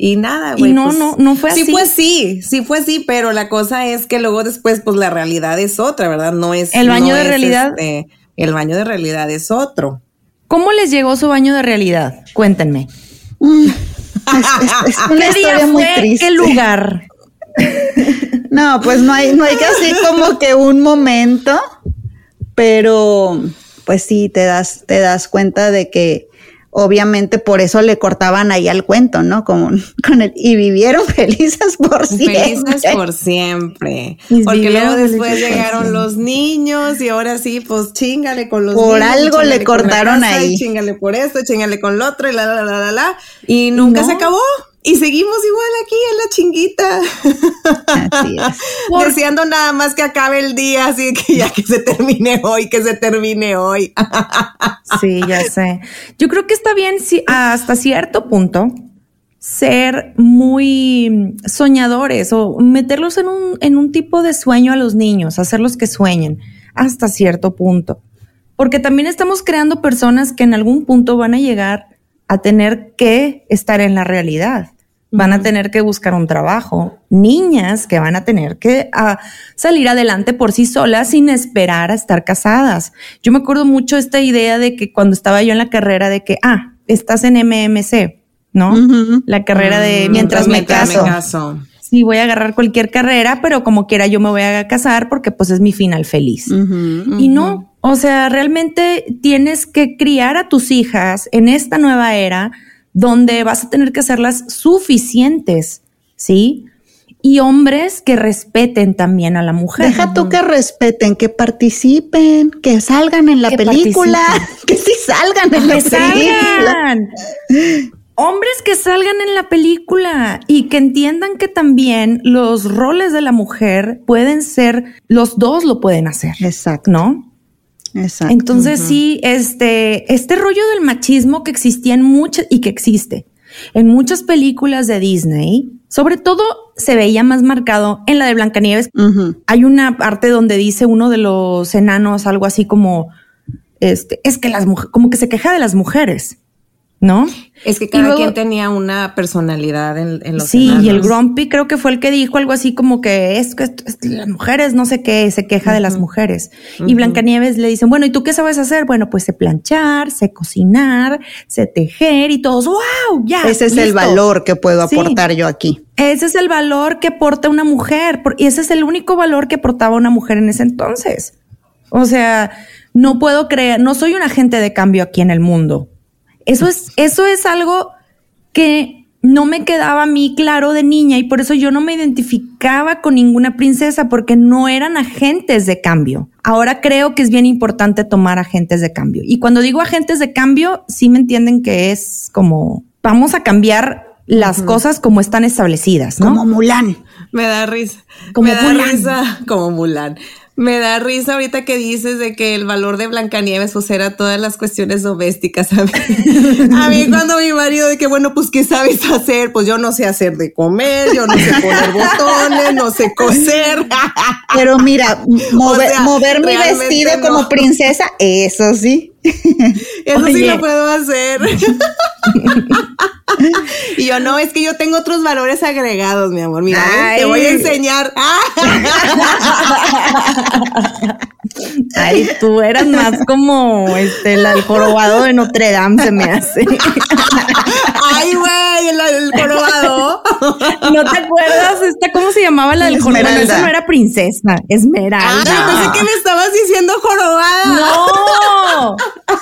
Y nada, Y güey. no, pues, no, no fue Sí así. fue sí, sí fue sí, pero la cosa es que luego después, pues la realidad es otra, ¿verdad? No es. El baño no de es, realidad. este, el baño de realidad es otro. ¿Cómo les llegó su baño de realidad? Cuéntenme. Es, es- es una ¿Qué día muy fue? triste. ¿Qué lugar? No, pues no hay, no hay que así como que un momento, pero pues sí, te das, te das cuenta de que obviamente por eso le cortaban ahí al cuento, ¿no? Como <laughs> con el, y vivieron <laughs> felices por siempre. Felices por siempre. Y Porque luego después por llegaron los niños y ahora sí, pues chingale con los Por niños. algo le con cortaron ahí. Chingale por esto, chingale con lo otro y la, la, la, la, la. Y nunca no. se acabó. Y seguimos igual aquí en la chinguita. Así es. <laughs> Deseando nada más que acabe el día, así que ya que se termine hoy, que se termine hoy. <laughs> Sí, ya sé. Yo creo que está bien si, hasta cierto punto ser muy soñadores o meterlos en un, en un tipo de sueño a los niños, hacerlos que sueñen hasta cierto punto. Porque también estamos creando personas que en algún punto van a llegar a tener que estar en la realidad. Van a tener que buscar un trabajo, niñas que van a tener que ah, salir adelante por sí solas sin esperar a estar casadas. Yo me acuerdo mucho esta idea de que cuando estaba yo en la carrera de que, ah, estás en MMC, ¿no? La carrera de mientras me Mientras caso. me caso. Sí, voy a agarrar cualquier carrera, pero como quiera yo me voy a casar porque pues es mi final feliz. Ujú. Y no, o sea, realmente tienes que criar a tus hijas en esta nueva era donde vas a tener que hacerlas suficientes, ¿sí? Y hombres que respeten también a la mujer. Deja tú que respeten, que participen, que salgan en la Que película, <laughs> que sí salgan en la que película. salgan. Hombres que salgan en la película y que entiendan que también los roles de la mujer pueden ser, los dos lo pueden hacer, Exacto, ¿no? Exacto. Entonces sí, este, este rollo del machismo que existía en muchas y que existe en muchas películas de Disney, sobre todo se veía más marcado en la de Blancanieves. Hay una parte donde dice uno de los enanos algo así como, este, es que las mujeres, como que se queja de las mujeres, ¿no? Es que cada luego- quien tenía una personalidad en, en los Sí, y el. Grumpy creo que fue el que dijo algo así como que es que las mujeres no sé qué, se queja de las mujeres. Y Blancanieves le dicen, bueno, ¿y tú qué sabes hacer? Bueno, pues sé planchar, sé cocinar, sé tejer y todos, wow, ya. Ese es el listo". valor que puedo Sí. aportar yo aquí. Ese es el valor que aporta una mujer por- y ese es el único valor que aportaba una mujer en ese entonces. O sea, no puedo creer, no soy un agente de cambio aquí en el mundo. Eso es, eso es algo que no me quedaba a mí claro de niña y por eso yo no me identificaba con ninguna princesa porque no eran agentes de cambio. Ahora creo que es bien importante tomar agentes de cambio. Y cuando digo agentes de cambio, sí me entienden que es como vamos a cambiar las cosas como están establecidas, ¿no? Como Mulan. Me da risa. Como me da Mulan. risa. Como Mulan. Me da risa ahorita que dices de que el valor de Blancanieves pues era todas las cuestiones domésticas. A mí, a mí cuando mi marido de que bueno, pues ¿qué sabes hacer? Pues yo no sé hacer de comer, yo no sé poner botones, no sé coser. Pero mira, <laughs> mover, sea, mover mi vestido no. como princesa, eso sí. Eso sí lo puedo hacer. <laughs> y yo no, es que yo tengo otros valores agregados, mi amor. Mira, te voy a enseñar. <laughs> Ay, tú eras más como este la- el jorobado de Notre Dame se me hace. Ay, güey, el, el jorobado. ¿No te acuerdas? Esta, ¿Cómo se llamaba la del jorobado? Esa no era princesa, Esmeralda. Ay, pensé que me estabas diciendo jorobada. ¡No!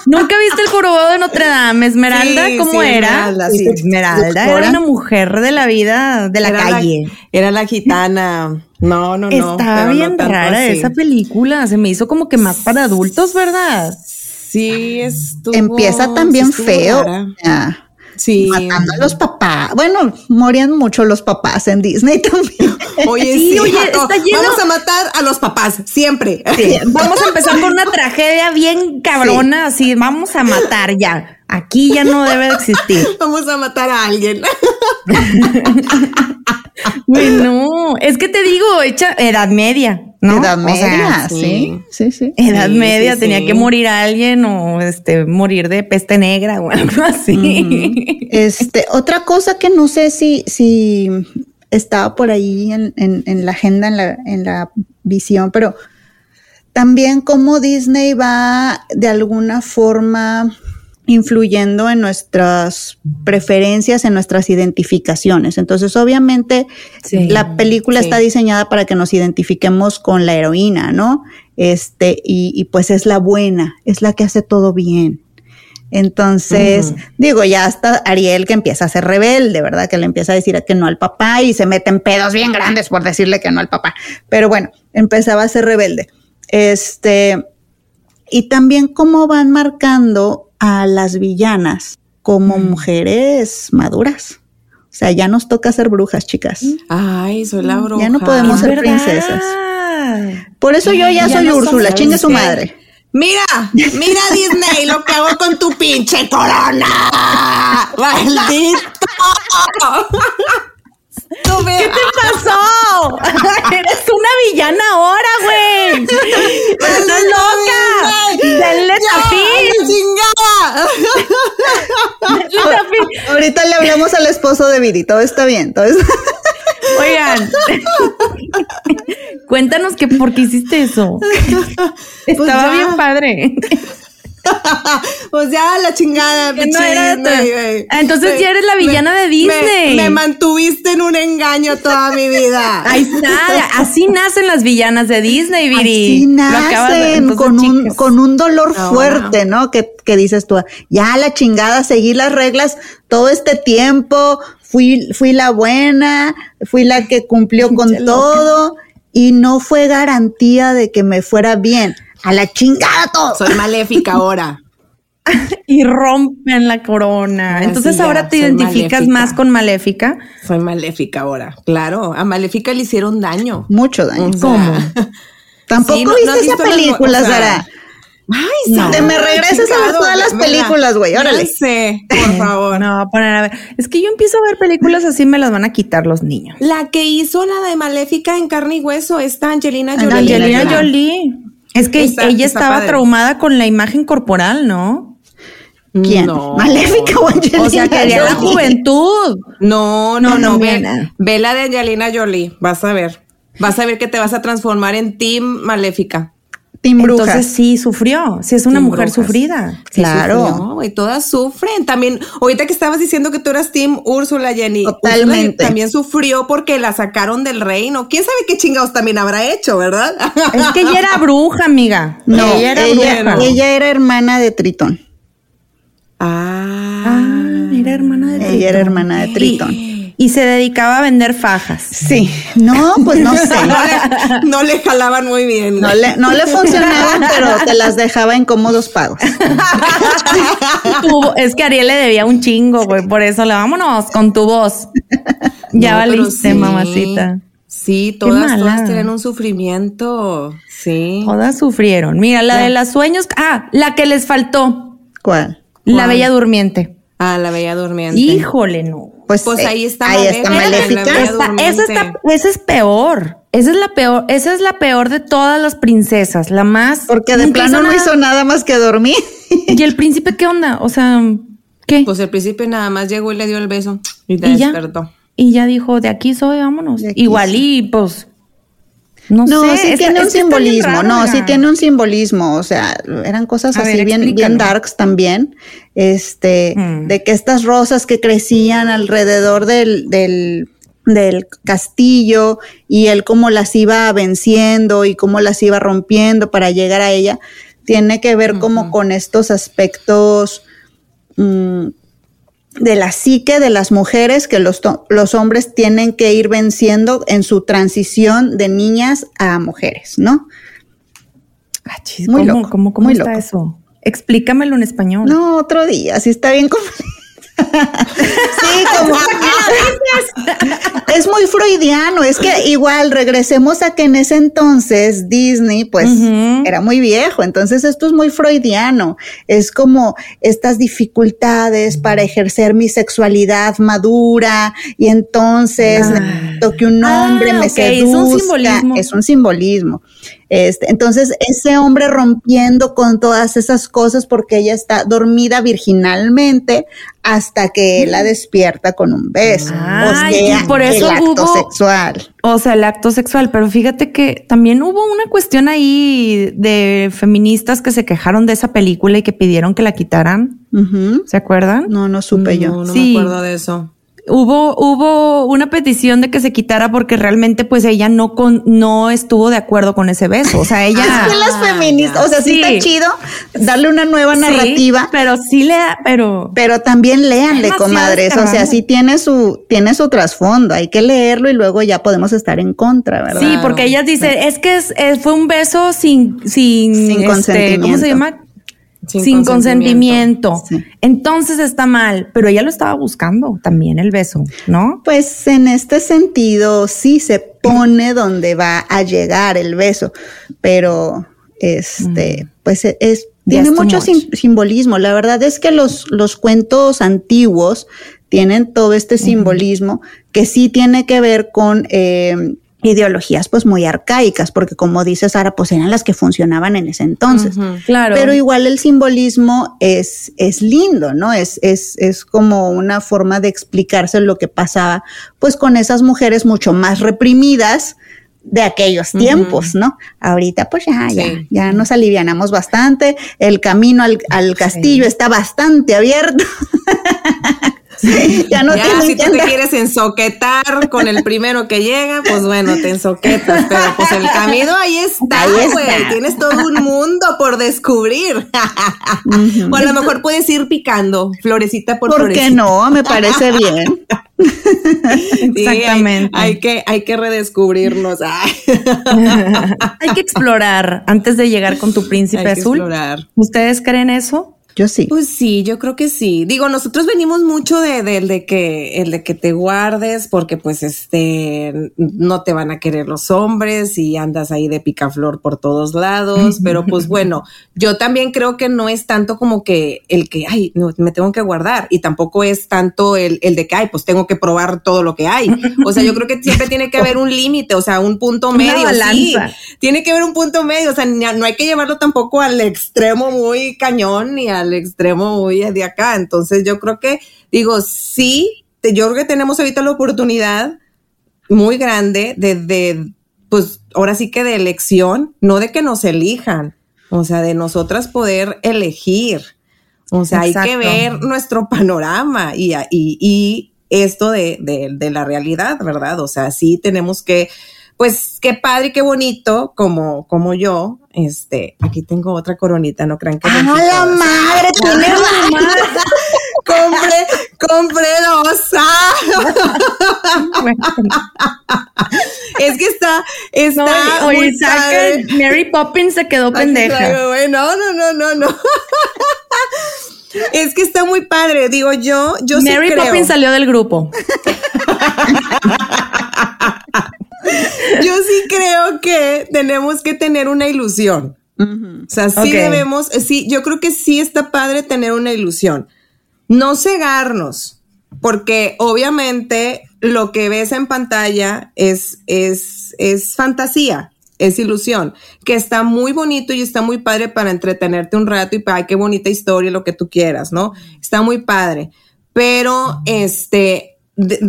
¿Nunca viste el jorobado de Notre Dame? Esmeralda, Sí, ¿cómo sí, era? Esmeralda, sí. Esmeralda era una mujer de la vida, de la era calle. era la gitana. No, no, no. Estaba no bien rara así. esa película. Se me hizo como que más para adultos, ¿verdad? Sí, estuvo. Empieza también estuvo feo. rara. Sí. Matando a los papás. Bueno, morían mucho los papás en Disney <laughs> también. Oye, Sí, sí, oye, vato, está lleno- Vamos a matar a los papás, siempre. Sí, <laughs> Vamos a empezar con una tragedia bien cabrona, así, vamos a matar ya. Aquí ya no debe de existir. <laughs> Vamos a matar a alguien. Güey, no, es que te digo, hecha Edad Media, ¿no? Edad O media, sea, sí, sí, sí. Edad Sí, media sí, tenía sí. que morir alguien o este morir de peste negra o <laughs> algo así. Este, otra cosa que no sé si, si estaba por ahí en, en- en la agenda, en la, en la visión, pero también cómo Disney va de alguna forma influyendo en nuestras preferencias, en nuestras identificaciones. Entonces, obviamente, Sí, la película sí. está diseñada para que nos identifiquemos con la heroína, ¿no? Este, y, y pues es la buena, es la que hace todo bien. Entonces, digo, ya hasta Ariel que empieza a ser rebelde, ¿verdad? Que le empieza a decir que no al papá y se mete en pedos bien grandes por decirle que no al papá. Pero bueno, empezaba a ser rebelde. Este, y también cómo van marcando a las villanas como mujeres maduras. O sea, ya nos toca ser brujas, chicas. Ay, soy la bruja. Ya no podemos Es ser verdad. princesas. Por eso yo ya, Ya soy no Úrsula, chingue su madre. Mira, mira Disney, lo que hago con tu pinche corona. <laughs> Maldito. ¿Qué te pasó? <laughs> Eres una villana ahora, güey. Estás loca. Denle ¡Ya, tapín. chingada! Denle tapín. Ahorita le hablamos al esposo de Viri, todo está bien. Todo es- Oigan, <laughs> cuéntanos que por qué hiciste eso. Estaba ya. bien padre. <laughs> Pues ya la chingada, no. Ah, entonces Me- ya eres la villana me- de Disney. Me, mantuviste en un engaño toda mi vida. <laughs> Ahí está, así nacen las villanas de Disney, Viri. Así de- nacen con un, con un dolor fuerte, ¿no? Que, que dices tú, ya la chingada, seguí las reglas todo este tiempo, fui, fui la buena, fui la que cumplió con todo y no fue garantía de que me fuera bien. A la chingada todo. Soy maléfica ahora. <laughs> y rompen la corona. Entonces sí, ya, ahora te identificas maléfica. más con Maléfica. Soy maléfica ahora. Claro, a Maléfica le hicieron daño. Mucho daño. O sea, ¿Cómo? <laughs> Tampoco Sí, no- viste no esa película, o sea, Sara. Ay, No. Sara, Te me regresas a ver todas las películas, güey, órale. sé, por <laughs> favor. No, poner a ver. Es que yo empiezo a ver películas así, me las van a quitar los niños. La que hizo la de Maléfica en carne y hueso, esta Angelina Jolie. Angelina Angelina Jolie. Es que Está- ella está estaba padre. traumada con la imagen corporal, ¿no? ¿Quién? No. ¿Maléfica o Angelina? O sea, quería la juventud. No, no, No, no, no, ve, nena. ve la de Angelina Jolie, vas a ver. Vas a ver que te vas a transformar en Team Maléfica. Entonces sí sufrió. Sí es una Team mujer Brujas. sufrida. Sí Claro. güey, todas sufren. También, ahorita que estabas diciendo que tú eras Team Úrsula, Jenny. Totalmente. Úrsula también sufrió porque la sacaron del reino. ¿Quién sabe qué chingados también habrá hecho, verdad? Es que ella era bruja, amiga. No, ella era ella, bruja. ella era hermana de Tritón. Ah. Ah, era hermana de Ella era hermana de Tritón. Y, se dedicaba a vender fajas. Sí. No, pues no sé. <laughs> No le, no le jalaban muy bien. No le, no le funcionaban, pero te las dejaba en cómodos pagos. <laughs> Es que Ariel le debía un chingo, güey. Por eso le vámonos con tu voz. Ya No, valiste, sí. mamacita. Sí, todas, todas tienen un sufrimiento. Sí. Todas sufrieron. Mira, la de los sueños. Ah, la que les faltó. ¿Cuál? La ¿Cuál? Bella Durmiente. Ah, la bella durmiente. Híjole, no. Pues, Pues eh, ahí está Ahí está Maléfica, Esta- esa, Durmiente. está, esa es peor. Esa es la peor. Esa es la peor de todas las princesas. La más. Porque de plano no nada. hizo nada más que dormir. ¿Y el príncipe qué onda? O sea, ¿qué? Pues el príncipe nada más llegó y le dio el beso y te y ya. despertó. Y ya dijo, de aquí soy, vámonos. Aquí Igual soy. y pues. No, No, sé. sí es- tiene un es simbolismo, raro, no, sí tiene un simbolismo, o sea, eran cosas A así ver, bien, bien darks también, este, Mm. de que estas rosas que crecían alrededor del, del, del castillo y él cómo las iba venciendo y cómo las iba rompiendo para llegar a ella, tiene que ver como con estos aspectos mm, de la psique de las mujeres que los, los hombres tienen que ir venciendo en su transición de niñas a mujeres, ¿no? Ah, chis, muy ¿cómo, loco, ¿cómo, cómo está eso? Explícamelo en español. No, otro día, si está bien complicado. Sí, como es muy freudiano, es que igual regresemos a que en ese entonces Disney pues era muy viejo, entonces esto es muy freudiano, es como estas dificultades para ejercer mi sexualidad madura y entonces ah. que un hombre ah, me seduzca, es un simbolismo. Es un simbolismo. Este, entonces, ese hombre rompiendo con todas esas cosas porque ella está dormida virginalmente hasta que la despierta con un beso. o sea, por eso el acto sexual. O sea, el acto sexual. Pero fíjate que también hubo una cuestión ahí de feministas que se quejaron de esa película y que pidieron que la quitaran. ¿Se acuerdan? No, no supe yo. No me acuerdo de eso hubo, hubo una petición de que se quitara porque realmente pues ella no con, no estuvo de acuerdo con ese beso. O sea, ella. Es que las feministas, o sea, sí, está chido darle una nueva narrativa. pero sí le pero. Pero también léanle, comadres. O sea, sí tiene su, tiene su trasfondo. Hay que leerlo y luego ya podemos estar en contra, ¿verdad? Sí, porque ella dice, es que fue un beso sin, sin, sin este, ¿cómo se llama? Sin, consentimiento. Entonces está mal, pero ella lo estaba buscando también el beso, ¿no? Pues en este sentido sí se pone donde va a llegar el beso, pero este, mm. pues e, es, tiene mucho simbolismo. La verdad es que los, los cuentos antiguos tienen todo este simbolismo que sí tiene que ver con eh, ideologías pues muy arcaicas, porque como dice Sara, pues eran las que funcionaban en ese entonces. claro. Pero igual el simbolismo es, es lindo, ¿no? Es, es, es como una forma de explicarse lo que pasaba pues con esas mujeres mucho más reprimidas de aquellos tiempos, ¿no? Ahorita pues ya, ya, ya nos alivianamos bastante, el camino al, al castillo está bastante abierto. <laughs> ya no si tú te quieres ensoquetar con el primero que llega, pues bueno, te ensoquetas, pero pues el camino ahí está, güey. Tienes todo un mundo por descubrir. o a lo mejor puedes ir picando florecita por, ¿Por qué no? Me parece bien. <laughs> Exactamente. Hay, que, hay que redescubrirnos. hay que explorar antes de llegar con tu príncipe azul. ¿Ustedes creen eso? Yo sí. Pues sí, yo creo que sí. Digo, nosotros venimos mucho de, de, que el de que te guardes porque pues este no te van a querer los hombres y andas ahí de picaflor por todos lados, <laughs> pero pues bueno, yo también creo que no es tanto como que el que ay, no, me tengo que guardar y tampoco es tanto el, el de que ay, pues tengo que probar todo lo que hay. O sea, yo creo que siempre tiene que haber un límite, o sea, un punto medio, sí. Tiene que haber un punto medio, o sea, no hay que llevarlo tampoco al extremo muy cañón ni al extremo muy de acá. Entonces yo creo que, digo, sí, yo creo que tenemos ahorita la oportunidad muy grande de, pues ahora sí que de elección, no de que nos elijan, o sea, de nosotras poder elegir. O sea, hay que ver nuestro panorama y, y, y esto de, de, de, la realidad, ¿verdad? O sea, sí tenemos que pues qué padre y qué bonito, como, como yo, este, aquí tengo otra coronita, no crean que. ¡Ah, la madre! <laughs> ¡Tiene mamá! ¡Compré, compré dos! <laughs> es que está, está. No, oye, Mary Poppins se quedó pendeja. no, no, no, no, no. Es que está muy padre, digo yo, yo Mary Poppins salió del grupo. <laughs> Yo sí creo que tenemos que tener una ilusión. O sea, sí debemos, sí, yo creo que sí está padre tener una ilusión. No cegarnos, porque obviamente lo que ves en pantalla es, es, es fantasía, es ilusión, que está muy bonito y está muy padre para entretenerte un rato y para qué bonita historia, lo que tú quieras, ¿no? Está muy padre. Pero este,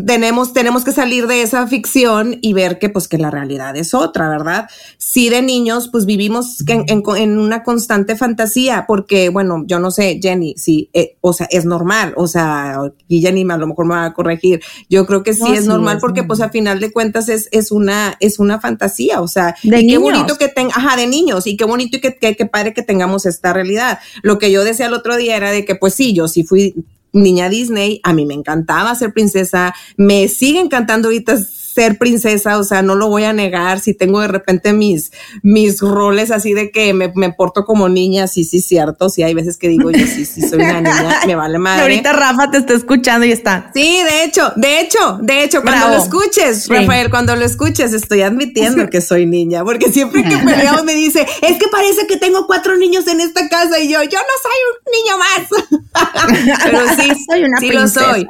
tenemos, tenemos que salir de esa ficción y ver que, pues, que la realidad es otra, ¿verdad? Sí, de niños, pues vivimos en, en, una constante fantasía, porque, bueno, yo no sé, Jenny, sí, eh, o sea, es normal, o sea, y Jenny a lo mejor me va a corregir. Yo creo que sí es normal porque, pues, a final de cuentas es, es una, es una fantasía, o sea, de y qué bonito que tenga, ajá, de niños, y qué bonito y que, que, que padre que tengamos esta realidad. Lo que yo decía el otro día era de que, pues sí, yo sí fui niña Disney, a mí me encantaba ser princesa, me sigue encantando ahorita ser princesa, o sea, no lo voy a negar, si tengo de repente mis, mis roles así de que me, me porto como niña, sí, sí, cierto, sí, hay veces que digo yo, sí, sí, soy una niña, me vale madre. <laughs> Ahorita Rafa te está escuchando y está. Sí, de hecho, de hecho, de hecho, cuando lo escuches, Sí. Rafael, cuando lo escuches, estoy admitiendo que soy niña, porque siempre que peleamos me dice, es que parece que tengo cuatro niños en esta casa y yo, yo no soy un niño más. <laughs> Pero sí, <laughs> Soy una sí princesa. lo soy.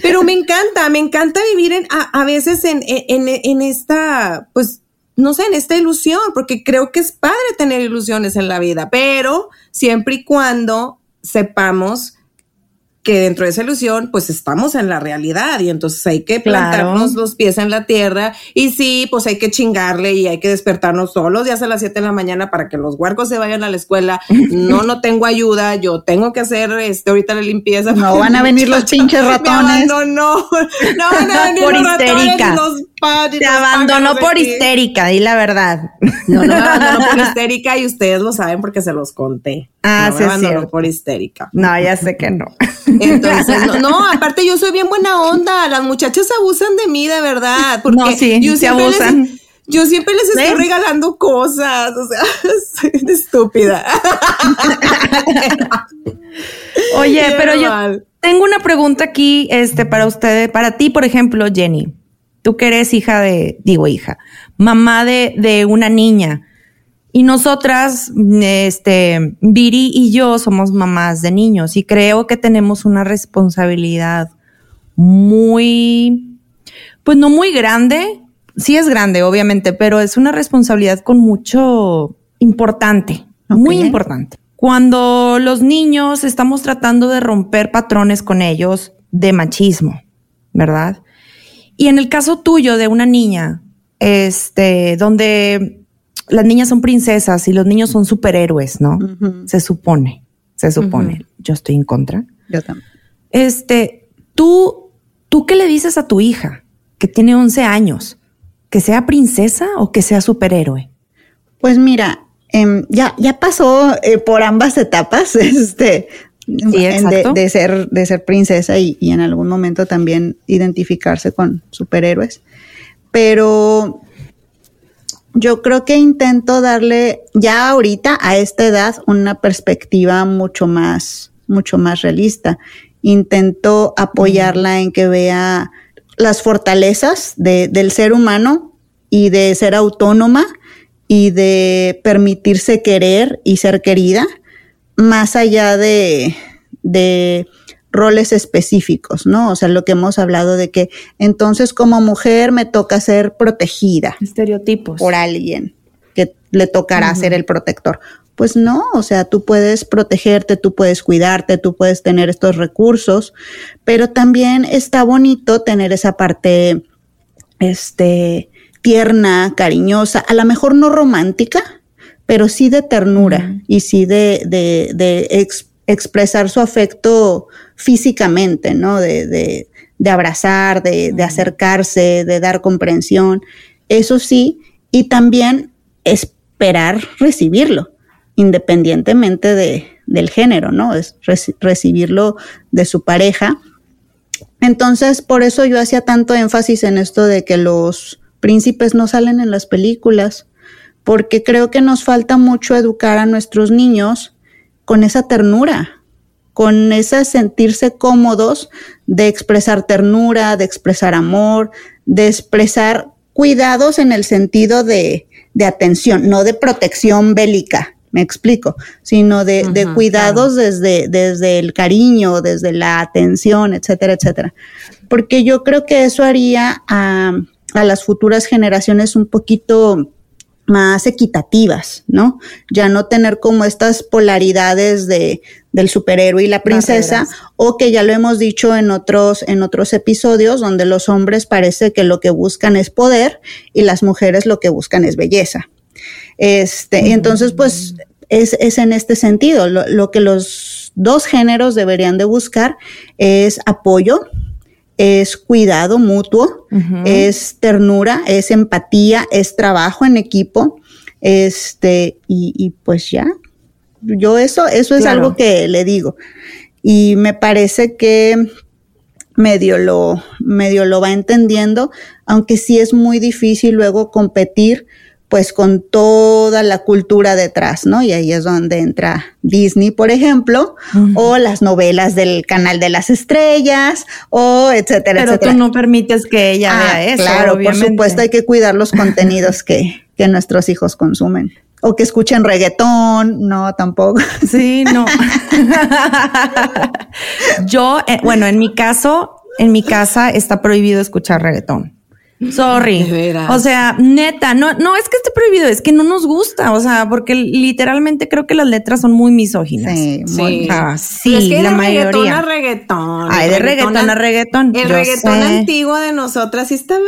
Pero me encanta, me encanta vivir en, a, a veces en, en, en esta, pues, no sé, en esta ilusión, porque creo que es padre tener ilusiones en la vida, pero siempre y cuando sepamos que dentro de esa ilusión, pues estamos en la realidad y entonces hay que Claro. plantarnos los pies en la tierra y sí, pues hay que chingarle y hay que despertarnos todos los días a las 7 de la mañana para que los huercos se vayan a la escuela. No, no tengo ayuda, yo tengo que hacer este, ahorita la limpieza. No van a venir los pinches <laughs> ratones. No, no, no, no van a <laughs> venir Por los ratones histérica. los pa- y Te abandonó por histérica, di la verdad. No, no me <laughs> abandonó por histérica y ustedes lo saben porque se los conté. Ah, no sí me abandonó cierto. por histérica. No, ya sé que no. Entonces, no, no, <laughs> aparte yo soy bien buena onda. Las muchachas abusan de mí, de verdad. Porque No, sí, yo les- abusan. yo siempre les estoy ¿Ves? regalando cosas. O sea, <laughs> soy una estúpida. Oye, Qué pero yo tengo una pregunta aquí, este, para ustedes, para ti, por ejemplo, Jenny. Tú que eres hija de, digo hija, mamá de, de una niña. Y nosotras, este, Viri y yo somos mamás de niños y creo que tenemos una responsabilidad muy, pues no muy grande, sí es grande, obviamente, pero es una responsabilidad con mucho importante, muy importante. Cuando los niños estamos tratando de romper patrones con ellos de machismo, ¿verdad? Y en el caso tuyo de una niña, este, donde las niñas son princesas y los niños son superhéroes, ¿no? Se supone, se supone. Yo estoy en contra. Yo también. Este, tú, ¿tú qué le dices a tu hija que tiene 11 años? ¿Que sea princesa o que sea superhéroe? Pues mira, em, ya, ya pasó eh, por ambas etapas, <laughs> este, de, de ser, de ser princesa y, y en algún momento también identificarse con superhéroes. Pero yo creo que intento darle ya ahorita a esta edad una perspectiva mucho más, mucho más realista. Intento apoyarla en que vea las fortalezas de- del ser humano y de ser autónoma y de permitirse querer y ser querida, más allá de, de roles específicos, ¿no? O sea, lo que hemos hablado de que entonces como mujer me toca ser protegida Estereotipos. por alguien que le tocará ser el protector. Pues no, o sea, tú puedes protegerte, tú puedes cuidarte, tú puedes tener estos recursos, pero también está bonito tener esa parte, este, tierna, cariñosa, a lo mejor no romántica, pero sí de ternura y sí de, de, de ex- expresar su afecto físicamente, ¿no? De, de, de abrazar, de, de acercarse, de dar comprensión. Eso sí, y también esperar recibirlo, independientemente de, del género, ¿no? Es reci- recibirlo de su pareja. Entonces, por eso yo hacía tanto énfasis en esto de que los príncipes no salen en las películas, porque creo que nos falta mucho educar a nuestros niños con esa ternura, con ese sentirse cómodos de expresar ternura, de expresar amor, de expresar cuidados en el sentido de, de atención, no de protección bélica, me explico, sino de, cuidados desde, desde el cariño, desde la atención, etcétera, etcétera. Porque yo creo que eso haría a, a las futuras generaciones un poquito más equitativas, ¿no? Ya no tener como estas polaridades de, del superhéroe y la princesa, Barreras. o que ya lo hemos dicho en otros, en otros episodios, donde los hombres parece que lo que buscan es poder y las mujeres lo que buscan es belleza. Este, y entonces, pues, es, es en este sentido. Lo, lo que los dos géneros deberían de buscar es apoyo, es cuidado mutuo, es ternura, es empatía, es trabajo en equipo, este, y, y pues ya. Yo eso, eso es Claro. algo que le digo. y me parece que medio lo, medio lo va entendiendo, aunque sí es muy difícil luego competir pues con toda la cultura detrás, ¿no? Y ahí es donde entra Disney, por ejemplo, o las novelas del canal de las estrellas, o etcétera, Pero etcétera. tú no permites que ella Ah, vea eso. Claro, obviamente. por supuesto, hay que cuidar los contenidos que, que nuestros hijos consumen. O que escuchen reggaetón, no, tampoco. Sí, no. <laughs> Yo, eh, bueno, en mi caso, en mi casa está prohibido escuchar reggaetón. Sorry. De veras. O sea, neta, no, no es que esté prohibido, es que no nos gusta. O sea, porque literalmente creo que las letras son muy misóginas. Sí, muy- Sí. Ah, sí, es que la de reggaetón mayoría. a reggaetón. Ay, de reggaetón a reggaetón. El yo reggaetón sé. antiguo de nosotras sí estaba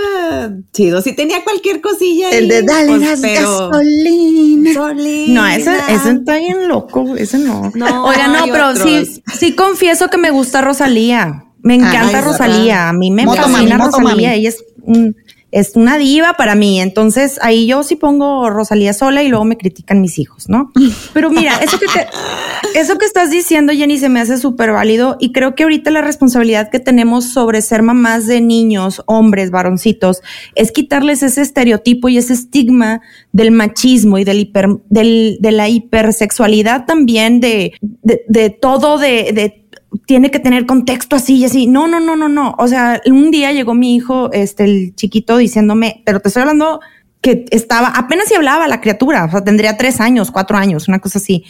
chido. Sí tenía cualquier cosilla ahí. El de dale pues, gas, pero- gasolina. Gasolina. No, ese, ese está bien loco, ese no. No, Oiga, no, pero otros. sí, sí confieso que me gusta Rosalía. Me encanta Ay, Rosalía. A mí me Moto fascina mami, Rosalía. mami. Ella es, un- es una diva para mí. Entonces ahí yo sí pongo Rosalía sola y luego me critican mis hijos, ¿no? Pero mira, eso que te- <laughs> eso que estás diciendo, Jenny, se me hace súper válido y creo que ahorita la responsabilidad que tenemos sobre ser mamás de niños, hombres, varoncitos, es quitarles ese estereotipo y ese estigma del machismo y del hiper, del, de la hipersexualidad también, de, de, de todo, de, de tiene que tener contexto así y así. No, no, no, no, no. O sea, un día llegó mi hijo, este, el chiquito, diciéndome, pero te estoy hablando que estaba, apenas si hablaba la criatura, o sea, tendría tres años, cuatro años, una cosa así.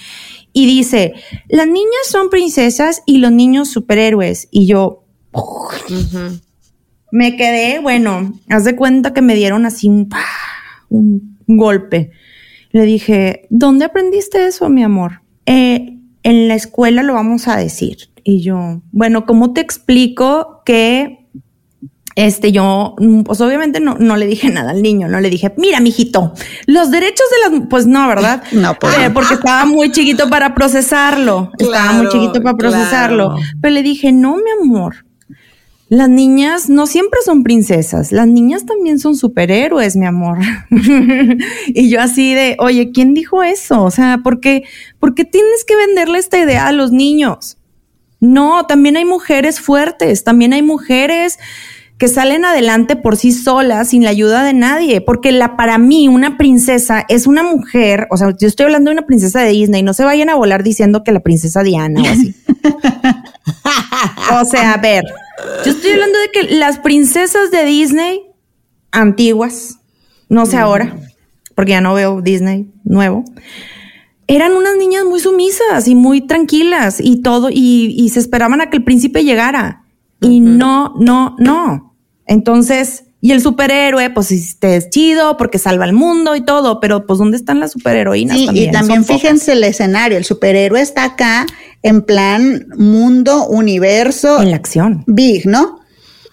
Y dice, las niñas son princesas y los niños superhéroes. Y yo, me quedé, bueno, haz de cuenta que me dieron así un, un golpe. Le dije, ¿dónde aprendiste eso, mi amor? "Eh, en la escuela lo vamos a decir. Y yo, bueno, ¿cómo te explico que este, yo, mm, pues obviamente no, no le dije nada al niño, no le dije, mira, mijito, los derechos de las, pues no, ¿verdad? <laughs> No, pues Eh, no. porque estaba muy chiquito para procesarlo, estaba muy chiquito para procesarlo. claro. Pero le dije, no, mi amor, las niñas no siempre son princesas, las niñas también son superhéroes, mi amor. <laughs> y yo así de, oye, ¿quién dijo eso? O sea, ¿por qué, por qué tienes que venderle esta idea a los niños? No, también hay mujeres fuertes, también hay mujeres que salen adelante por sí solas sin la ayuda de nadie, porque la para mí una princesa es una mujer, o sea, yo estoy hablando de una princesa de Disney, no se vayan a volar diciendo que la princesa Diana o así. <laughs> o sea, a ver, yo estoy hablando de que las princesas de Disney antiguas, no sé ahora, porque ya no veo Disney nuevo, eran unas niñas muy sumisas y muy tranquilas y todo, y, y se esperaban a que el príncipe llegara. Y no, no, no. Entonces, y el superhéroe, pues este es chido porque salva al mundo y todo, pero pues ¿dónde están las superheroínas? Sí, también? y también Son pocas. fíjense el escenario, el superhéroe está acá en plan mundo, universo, En la acción. big, ¿no?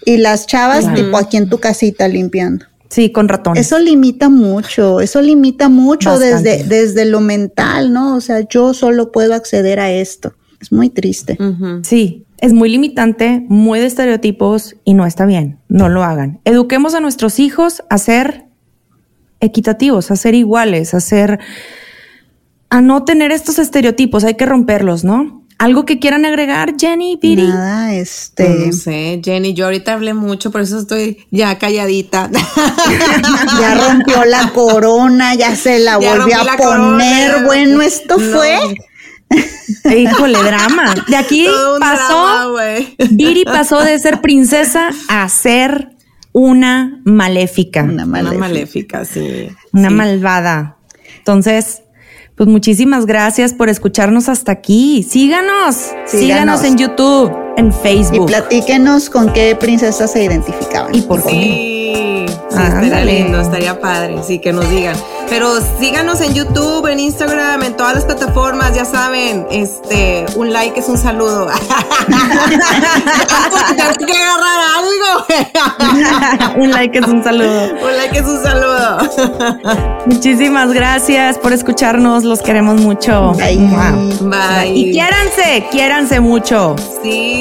Y las chavas Claro. tipo aquí en tu casita limpiando. Sí, con ratones. Eso limita mucho, eso limita mucho Bastante. desde, desde lo mental, ¿no? O sea, yo solo puedo acceder a esto. Es muy triste. Sí, es muy limitante, muy de estereotipos y no está bien. No lo hagan. Eduquemos a nuestros hijos a ser equitativos, a ser iguales, a ser a no tener estos estereotipos. Hay que romperlos, ¿no? Algo que quieran agregar, Jenny, Viri. Nada, este, No sé, Jenny, yo ahorita hablé mucho, por eso estoy ya calladita. <laughs> ya rompió la corona, ya se la Ya volvió a poner. corona. Bueno, esto No. fue. <laughs> Híjole, drama. De aquí <laughs> pasó. Viri pasó de ser princesa a ser una maléfica. Una Una maléfica. maléfica, sí. una Sí. malvada. Entonces, pues muchísimas gracias por escucharnos hasta aquí. Síganos, síganos, Síganos. en YouTube, en Y Facebook. platíquenos con qué princesa se identificaban. Y por qué. Sí, sí, Ah, estaría lindo, estaría padre, sí, que nos digan. Pero síganos en YouTube, en Instagram, en todas las plataformas, ya saben, este, un like es un saludo. <laughs> Tengo que agarrar algo. <laughs> un like es un saludo. un like es un saludo. <laughs> Muchísimas gracias por escucharnos. Los queremos mucho. Bye. Wow. Bye. Y quiéranse, quiéranse mucho. Sí,